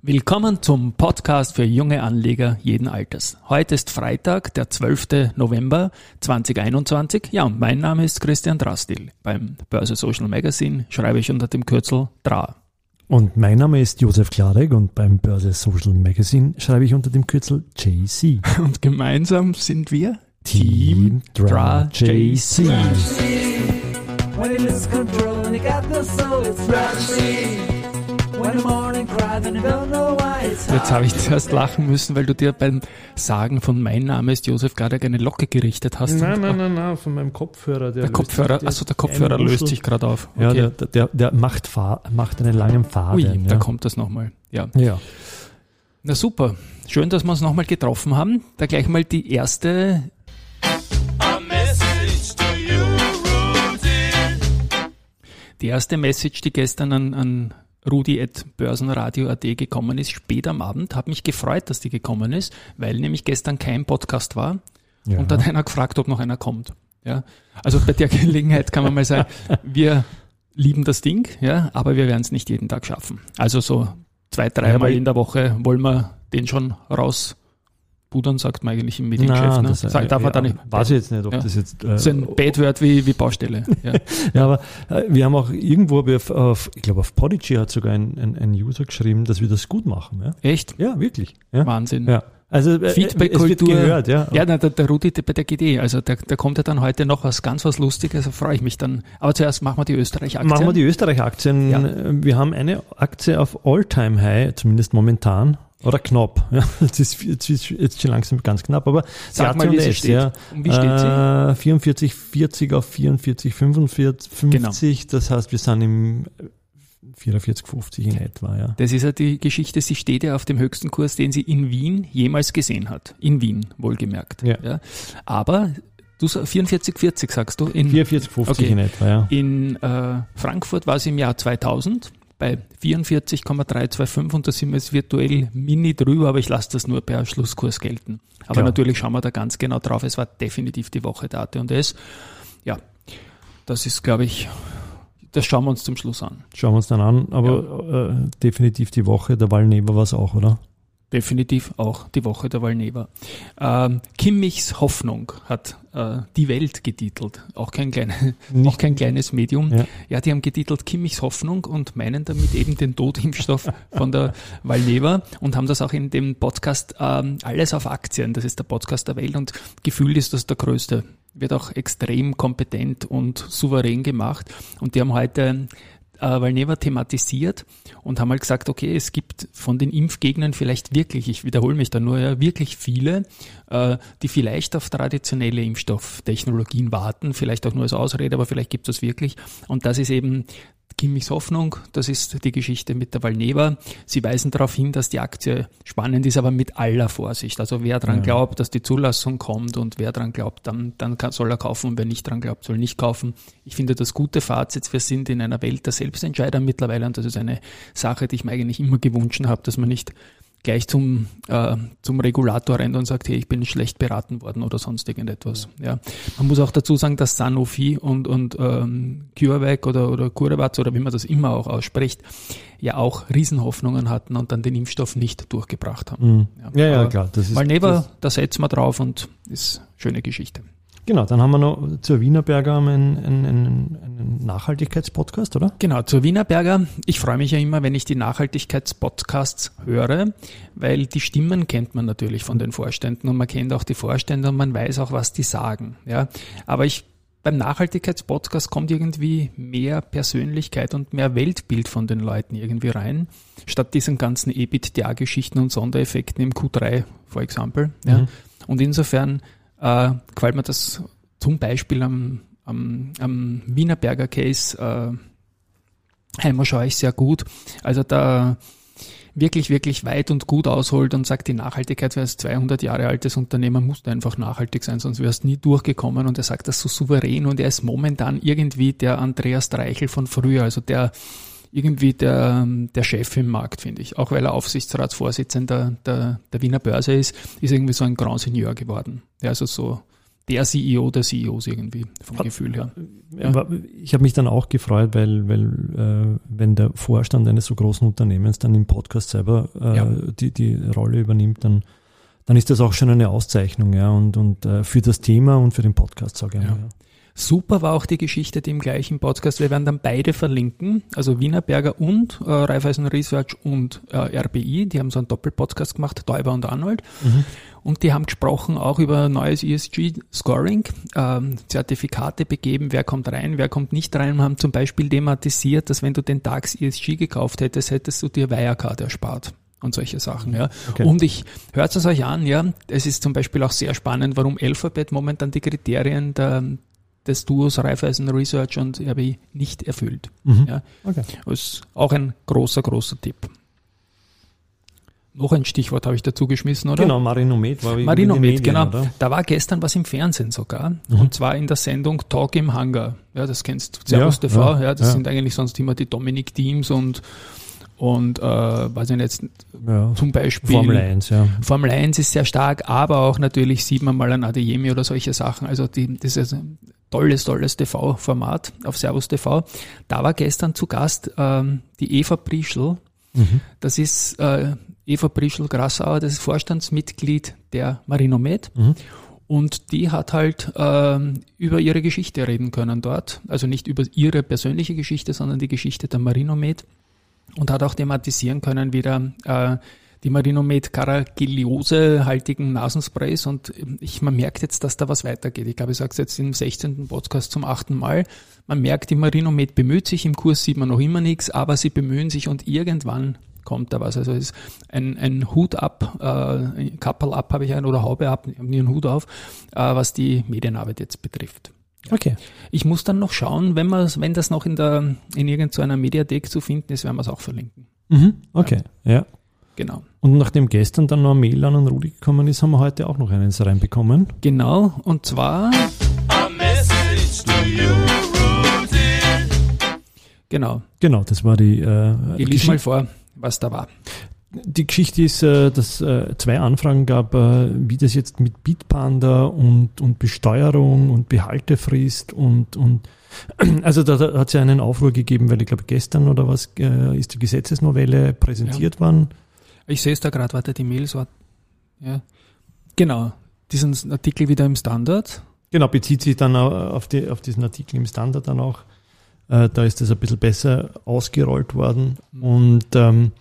Willkommen zum Podcast für junge Anleger jeden Alters. Heute ist Freitag, der 12. November 2021. Ja, und mein Name ist Christian Drastil. Beim Börse Social Magazine schreibe ich unter dem Kürzel DRA. Und mein Name ist Josef Klarek und beim Börse Social Magazine schreibe ich unter dem Kürzel JC. Und gemeinsam sind wir Team DRA JC. When Jetzt habe ich zuerst lachen müssen, weil du dir beim Sagen von mein Name ist Josef gerade eine Locke gerichtet hast. Nein, nein, nein, nein, von meinem Kopfhörer. Der Kopfhörer, achso, der Kopfhörer löst sich gerade auf. Ja, Okay. der, der, der macht, macht einen langen Faden. Ui, ja. da kommt das nochmal. Ja. ja. Na super. Schön, dass wir uns nochmal getroffen haben. Da gleich mal die erste. Die erste Message, die gestern an, an rudi.börsenradio.at gekommen ist, spät am Abend. Hat mich gefreut, dass die gekommen ist, weil nämlich gestern kein Podcast war. ja. Und hat einer gefragt, ob noch einer kommt. Ja. Also bei der Gelegenheit kann man mal sagen, wir lieben das Ding, ja, aber wir werden es nicht jeden Tag schaffen. Also so zwei, dreimal aber- in der Woche wollen wir den schon rauspudern, sagt man eigentlich im Mediengeschäft. Nein, Ne? das, Sag, darf ja, man da nicht. Weiß ich jetzt nicht, ob Ja. das jetzt. Äh, ist ein Bad-Word wie, wie Baustelle. Ja. Ja, aber äh, wir haben auch irgendwo, auf, auf, ich glaube auf Podigy hat sogar ein, ein, ein User geschrieben, dass wir das gut machen. Ja, Echt? ja wirklich. Wahnsinn. Ja. Also äh, Feedback-Kultur. gehört, ja. Ja, na, der, der Rudi bei der GD, also da, da kommt ja dann heute noch was ganz was Lustiges, da freue ich mich dann. Aber zuerst machen wir die Österreich-Aktien. Machen wir die Österreich-Aktien. Ja. Wir haben eine Aktie auf All-Time-High, zumindest momentan. Oder knapp. Ja, jetzt ist, jetzt ist jetzt schon langsam ganz knapp, aber Sag die mal, wie sie steht. Ja, Und wie steht sie? äh, 44, 40 auf 44, 45, 50. Genau. Das heißt, wir sind im 44, 50 in etwa, ja. Das ist ja die Geschichte, sie steht ja auf dem höchsten Kurs, den sie in Wien jemals gesehen hat. In Wien, wohlgemerkt. Ja. Aber du sag- 44, 40 sagst du. In, 44, 50 Okay. in etwa, ja. in äh, Frankfurt war sie im Jahr 2000 bei 44,325 und da sind wir jetzt virtuell mini drüber, aber ich lasse das nur per Schlusskurs gelten. Aber Klar. natürlich schauen wir da ganz genau drauf. Es war definitiv die Woche der AT&S. Ja, das ist, glaube ich, das schauen wir uns zum Schluss an. Schauen wir uns dann an, aber äh, definitiv die Woche, der Wallneber war es auch, oder? Definitiv auch die Woche der Valneva. Ähm, Kimmichs Hoffnung hat äh, die Welt getitelt. Auch kein, kleine, auch kein kleines Medium. Ja. Ja. die haben getitelt Kimmichs Hoffnung und meinen damit eben den Totimpfstoff von der Valneva und haben das auch in dem Podcast ähm, Alles auf Aktien, das ist der Podcast der Welt und gefühlt ist das der größte. Wird auch extrem kompetent und souverän gemacht. Und die haben heute Valneva thematisiert und haben halt gesagt, okay, es gibt von den Impfgegnern vielleicht wirklich, ich wiederhole mich da nur, ja, wirklich viele, äh, die vielleicht auf traditionelle Impfstofftechnologien warten, vielleicht auch nur als Ausrede, aber vielleicht gibt es das wirklich. Und das ist eben Kimmichs Hoffnung, das ist die Geschichte mit der Valneva. Sie weisen darauf hin, dass die Aktie spannend ist, aber mit aller Vorsicht. Also wer dran Ja. glaubt, dass die Zulassung kommt und wer dran glaubt, dann, dann kann, soll er kaufen und wer nicht dran glaubt, soll nicht kaufen. Ich finde das gute Fazit, wir sind in einer Welt der Selbstentscheider mittlerweile und das ist eine Sache, die ich mir eigentlich immer gewünscht habe, dass man nicht gleich zum, äh, zum Regulator rennt und sagt, hey, ich bin schlecht beraten worden oder sonst irgendetwas. Ja. Man muss auch dazu sagen, dass Sanofi und, und ähm, CureVac oder, oder CureVac oder wie man das immer auch ausspricht, ja auch Riesenhoffnungen hatten und dann den Impfstoff nicht durchgebracht haben. Mhm. Ja, ja, aber klar. Das ist, Valneva, das, da setzen wir drauf und ist schöne Geschichte. Genau, dann haben wir noch zur Wienerberger einen, einen, einen, Nachhaltigkeitspodcast, oder? Genau, zur Wienerberger. Ich freue mich ja immer, wenn ich die Nachhaltigkeitspodcasts höre, weil die Stimmen kennt man natürlich von den Vorständen und man kennt auch die Vorstände und man weiß auch, was die sagen. Ja, aber ich beim Nachhaltigkeitspodcast kommt irgendwie mehr Persönlichkeit und mehr Weltbild von den Leuten irgendwie rein, statt diesen ganzen EBITDA-Geschichten und Sondereffekten im Q3, for example. Ja. Mhm. Und insofern äh, gefällt mir das zum Beispiel am, am, am Wienerberger Case äh, einmal schaue ich sehr gut. Also da wirklich, wirklich weit und gut ausholt und sagt, die Nachhaltigkeit, wer ist 200 Jahre altes Unternehmen, muss einfach nachhaltig sein, sonst wärst nie durchgekommen und er sagt das so souverän und er ist momentan irgendwie der Andreas Dreichel von früher, also der irgendwie der, der Chef im Markt, finde ich. Auch weil er Aufsichtsratsvorsitzender der, der Wiener Börse ist, ist irgendwie so ein Grand Seigneur geworden. Ja, also so der CEO der CEOs irgendwie vom Gefühl her. Ja. Ich habe mich dann auch gefreut, weil, weil äh, wenn der Vorstand eines so großen Unternehmens dann im Podcast selber äh, Ja. die, die Rolle übernimmt, dann, dann ist das auch schon eine Auszeichnung, ja, und, und äh, für das Thema und für den Podcast, sage ich Ja. mal. Ja. Super war auch die Geschichte, die im gleichen Podcast, wir werden dann beide verlinken, also Wienerberger und äh, Raiffeisen Research und äh, RBI, die haben so einen Doppelpodcast gemacht, Däuber und Arnold. Und die haben gesprochen auch über neues ESG-Scoring, ähm, Zertifikate begeben, wer kommt rein, wer kommt nicht rein und haben zum Beispiel thematisiert, dass wenn du den DAX ESG gekauft hättest, hättest du dir Wirecard erspart. Und solche Sachen, ja. Okay. Und ich hört es euch an, ja. Es ist zum Beispiel auch sehr spannend, warum Alphabet momentan die Kriterien der, des Duos Raiffeisen Research und RBI nicht erfüllt. Mhm. Ja. Okay. Das ist auch ein großer, großer Tipp. Noch ein Stichwort habe ich dazu geschmissen, oder? Genau, Marinomed war Marino in den mit, Medien, genau. Oder? Da war gestern was im Fernsehen sogar. Und zwar in der Sendung Talk im Hangar. Ja, das kennst du. Servus Ja, TV. Ja, ja, das ja. sind eigentlich sonst immer die Dominik Teams und, und, äh, weiß ich nicht, Ja. zum Beispiel. Formel 1, ja. Formel 1 ist sehr stark, aber auch natürlich sieht man mal ein Adeyemi oder solche Sachen. Also die, das ist ein tolles, tolles TV-Format auf Servus TV. Da war gestern zu Gast ähm, die Eva Prischl. Mhm. Das ist äh, Eva Prischl-Grassauer, das ist Vorstandsmitglied der Marinomed. Mhm. Und die hat halt ähm, über ihre Geschichte reden können dort. Also nicht über ihre persönliche Geschichte, sondern die Geschichte der Marinomed. Und hat auch thematisieren können wieder äh, die Marinomed Caragiliose haltigen Nasensprays. Und ich, man merkt jetzt, dass da was weitergeht. Ich glaube, ich sage es jetzt im 16. Podcast zum achten Mal. Man merkt, die Marinomed bemüht sich, im Kurs sieht man noch immer nichts, aber sie bemühen sich und irgendwann kommt da was. Also es ist ein, ein Hut ab, äh, Kappel ab habe ich einen oder Haube ab, ich habe nie einen Hut auf, äh, was die Medienarbeit jetzt betrifft. Okay. Ich muss dann noch schauen, wenn man, wenn das noch in der in irgendeiner Mediathek zu finden ist, werden wir es auch verlinken. Mhm. Okay, ja. Genau. Und nachdem gestern dann noch ein Mail an den Rudi gekommen ist, haben wir heute auch noch eines reinbekommen. Genau, und zwar, A message to you, Rudy. genau, Genau, das war die, äh, ich lies mal vor, was da war. Die Geschichte ist, äh, dass äh, zwei Anfragen gab, äh, wie das jetzt mit Bitpanda und, und Besteuerung und Behaltefrist und, und also da, da hat es ja einen Aufruhr gegeben, weil ich glaube gestern oder was äh, ist die Gesetzesnovelle präsentiert worden. Ich sehe es da gerade, warte, die Mails war, ja, genau, diesen Artikel wieder im Standard. Genau, bezieht sich dann au- auf, die, auf diesen Artikel im Standard dann auch. Äh, da ist das ein bisschen besser ausgerollt worden. Und ähm,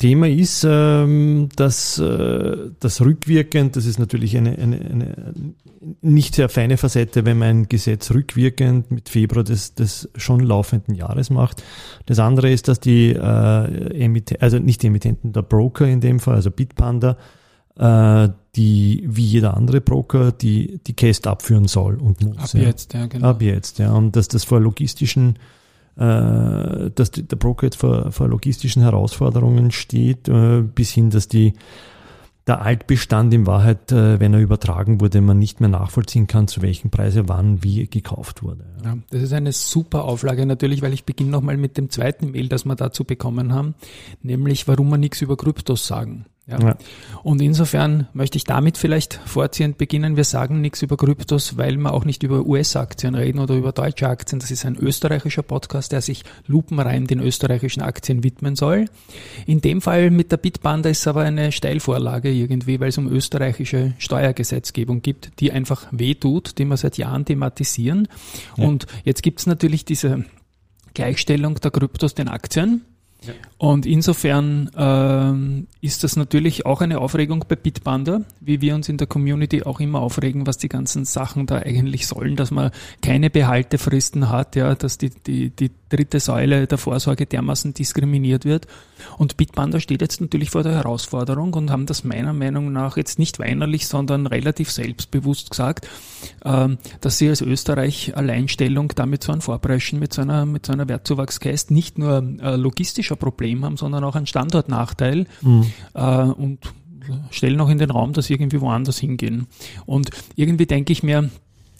Thema ist, ähm, dass äh, das rückwirkend, das ist natürlich eine, eine, eine nicht sehr feine Facette, wenn man ein Gesetz rückwirkend mit Februar des, des schon laufenden Jahres macht. Das andere ist, dass die äh, Emitte, also nicht die Emittenten, der Broker in dem Fall, also Bitpanda, äh, die wie jeder andere Broker die die Cast abführen soll und muss. Ab ja. jetzt, ja, genau. Ab jetzt, ja. Und dass das vor logistischen, dass die, der Broker jetzt vor, vor logistischen Herausforderungen steht, äh, bis hin, dass die der Altbestand in Wahrheit, äh, wenn er übertragen wurde, man nicht mehr nachvollziehen kann, zu welchen Preise wann wie gekauft wurde. Ja, das ist eine super Auflage natürlich, weil ich beginne nochmal mit dem zweiten Mail, das wir dazu bekommen haben, nämlich warum wir nichts über Kryptos sagen. Ja. Ja. Und insofern möchte ich damit vielleicht vorziehend beginnen. Wir sagen nichts über Kryptos, weil wir auch nicht über US-Aktien reden oder über deutsche Aktien. Das ist ein österreichischer Podcast, der sich lupenrein den österreichischen Aktien widmen soll. In dem Fall mit der Bitpanda ist aber eine Steilvorlage irgendwie, weil es um österreichische Steuergesetzgebung gibt, die einfach wehtut, die wir seit Jahren thematisieren. Ja. Und jetzt gibt es natürlich diese Gleichstellung der Kryptos den Aktien. Und insofern ähm, ist das natürlich auch eine Aufregung bei Bitpanda, wie wir uns in der Community auch immer aufregen, was die ganzen Sachen da eigentlich sollen, dass man keine Behaltefristen hat, ja, dass die, die, die dritte Säule der Vorsorge dermaßen diskriminiert wird. Und Bitpanda steht jetzt natürlich vor der Herausforderung und haben das meiner Meinung nach jetzt nicht weinerlich, sondern relativ selbstbewusst gesagt, ähm, dass sie als Österreich Alleinstellung damit so ein Vorpreschen mit so einer, mit so einer Wertzuwachsgeist nicht nur äh, logistischer Problem haben, sondern auch einen Standortnachteil äh, und stellen auch in den Raum, dass sie irgendwie woanders hingehen. Und irgendwie denke ich mir,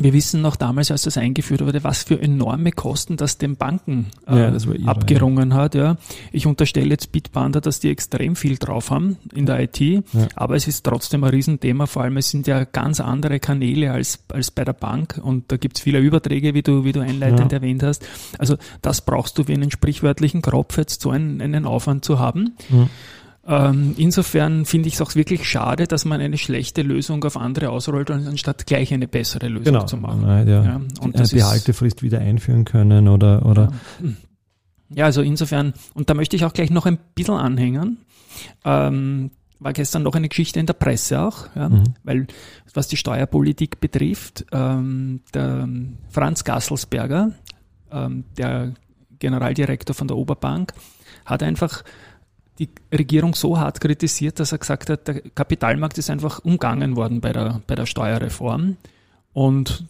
wir wissen noch damals, als das eingeführt wurde, was für enorme Kosten das den Banken äh, Ja, das irre, abgerungen hat. Ja. Ich unterstelle jetzt Bitpanda, dass die extrem viel drauf haben in der IT, aber es ist trotzdem ein Riesenthema. Vor allem, es sind ja ganz andere Kanäle als, als bei der Bank und da gibt's viele Überträge, wie du, wie du einleitend Ja. erwähnt hast. Also das brauchst du wie einen sprichwörtlichen Kropf jetzt so einen, einen Aufwand zu haben. Ähm, insofern finde ich es auch wirklich schade, dass man eine schlechte Lösung auf andere ausrollt, anstatt gleich eine bessere Lösung Genau. zu machen. Nein, ja. Ja, und Eine Behaltefrist wieder einführen können oder, oder Ja, also insofern, und da möchte ich auch gleich noch ein bisschen anhängen. Ähm, war gestern noch eine Geschichte in der Presse auch, ja, weil was die Steuerpolitik betrifft, ähm, der Franz Gasselsberger, ähm, der Generaldirektor von der Oberbank, hat einfach die Regierung so hart kritisiert, dass er gesagt hat, der Kapitalmarkt ist einfach umgangen worden bei der, bei der Steuerreform. Und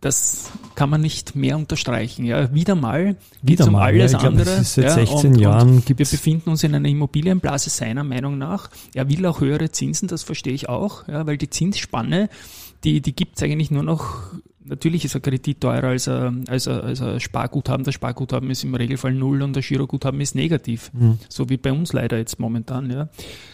das kann man nicht mehr unterstreichen. Ja, wieder mal Wieder um mal, alles ja, ich glaub, andere. ist seit ja, 16 und, Jahren Und wir befinden uns in einer Immobilienblase seiner Meinung nach. Er will auch höhere Zinsen, das verstehe ich auch, ja, weil die Zinsspanne, die, die gibt es eigentlich nur noch, natürlich ist ein Kredit teurer als ein, als, ein, als ein Sparguthaben. Das Sparguthaben ist im Regelfall null und das Giroguthaben ist negativ. So wie bei uns leider jetzt momentan. Ja.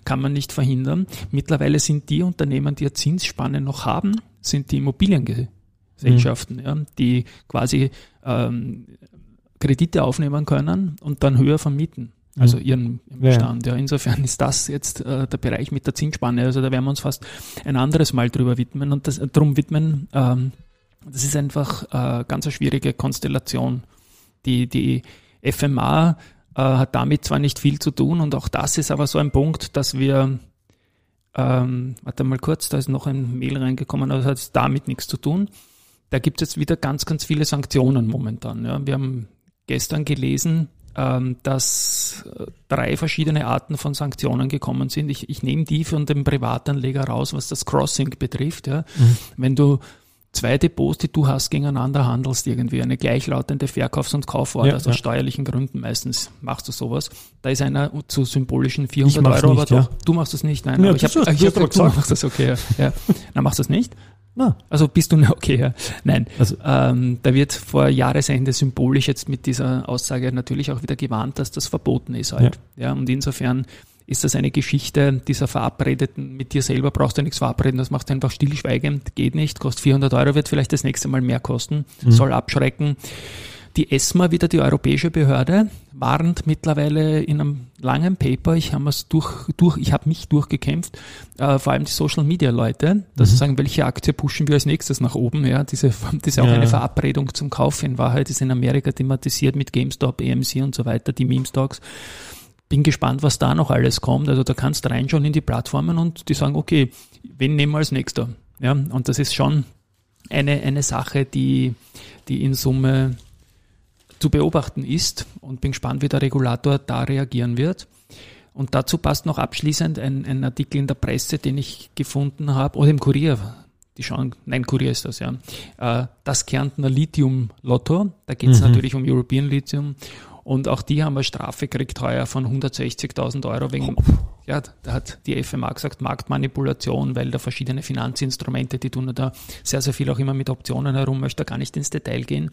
Kann man nicht verhindern. Mittlerweile sind die Unternehmen, die eine Zinsspanne noch haben, sind die Immobiliengesellschaften, ja, die quasi ähm, Kredite aufnehmen können und dann höher vermieten. Also ihren Ja. Bestand. Ja. insofern ist das jetzt äh, der Bereich mit der Zinsspanne. Also da werden wir uns fast ein anderes Mal drüber widmen und das, drum widmen. Ähm, das ist einfach äh, ganz eine schwierige Konstellation. Die, die FMA äh, hat damit zwar nicht viel zu tun und auch das ist aber so ein Punkt, dass wir ähm, warte mal kurz, da ist noch ein Mail reingekommen, aber das hat damit nichts zu tun. Da gibt es jetzt wieder ganz, ganz viele Sanktionen momentan. Ja. Wir haben gestern gelesen, ähm, dass äh, drei verschiedene Arten von Sanktionen gekommen sind. Ich, ich nehme die von dem Privatanleger raus, was das Crossing betrifft. Ja. Wenn du zwei Depots, die du hast, gegeneinander handelst, irgendwie eine gleichlautende Verkaufs- und Kauforder, Ja, also aus ja. steuerlichen Gründen meistens machst du sowas. Da ist einer zu symbolischen 400 mach's Euro, nicht, aber ja. du machst das nicht, nein. Ja, aber ich habe hab aber gesagt, du gesagt. machst das okay. Ja. Na, machst du das nicht? Na, Also bist du, okay, ja. Nein. Also- ähm, da wird vor Jahresende symbolisch jetzt mit dieser Aussage natürlich auch wieder gewarnt, dass das verboten ist halt. Ja. und insofern ist das eine Geschichte dieser Verabredeten, mit dir selber brauchst du nichts verabreden, das macht einfach stillschweigend, geht nicht, kostet 400 Euro, wird vielleicht das nächste Mal mehr kosten, soll abschrecken. Die ESMA, wieder die europäische Behörde, warnt mittlerweile in einem langen Paper, ich habe durch, durch, ich habe mich durchgekämpft, äh, vor allem die Social Media Leute, dass sie sagen, welche Aktie pushen wir als nächstes nach oben, ja, diese, das ist auch Ja. eine Verabredung zum Kauf in Wahrheit, ist in Amerika thematisiert mit GameStop, AMC und so weiter, die Meme-Stocks. Bin gespannt, was da noch alles kommt. Also da kannst du reinschauen in die Plattformen und die sagen, okay, wen nehmen wir als nächster? Ja, und das ist schon eine, eine Sache, die, die in Summe zu beobachten ist und bin gespannt, wie der Regulator da reagieren wird. Und dazu passt noch abschließend ein, ein Artikel in der Presse, den ich gefunden habe, oder im Kurier. Die schauen, nein, Kurier ist das, ja. Äh, Das Kärntner Lithium-Lotto, da geht es natürlich um European Lithium. Und auch die haben eine Strafe gekriegt heuer von 160.000 Euro wegen, ja, da hat die FMA gesagt, Marktmanipulation, weil da verschiedene Finanzinstrumente, die tun da sehr, sehr viel auch immer mit Optionen herum, möchte da gar nicht ins Detail gehen.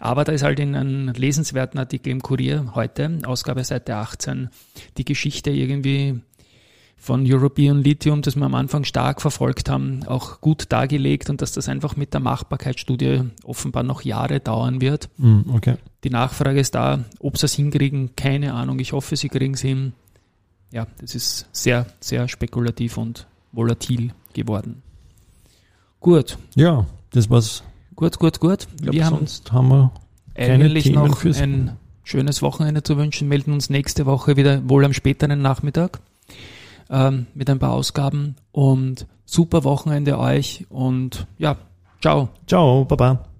Aber da ist halt in einem lesenswerten Artikel im Kurier heute, Ausgabe Seite 18, die Geschichte irgendwie von European Lithium, das wir am Anfang stark verfolgt haben, auch gut dargelegt und dass das einfach mit der Machbarkeitsstudie offenbar noch Jahre dauern wird. hm, okay. Die Nachfrage ist da, ob sie es hinkriegen, keine Ahnung. Ich hoffe, sie kriegen es hin. Ja, das ist sehr, sehr spekulativ und volatil geworden. Gut, Ja, das war's. gut, gut, gut. Ich glaub, Wir haben sonst haben wir eigentlich Themen noch ein schönes Wochenende zu wünschen, melden uns nächste Woche wieder, wohl am späteren Nachmittag, ähm, mit ein paar Ausgaben und super Wochenende euch und ja, ciao. Ciao, Baba.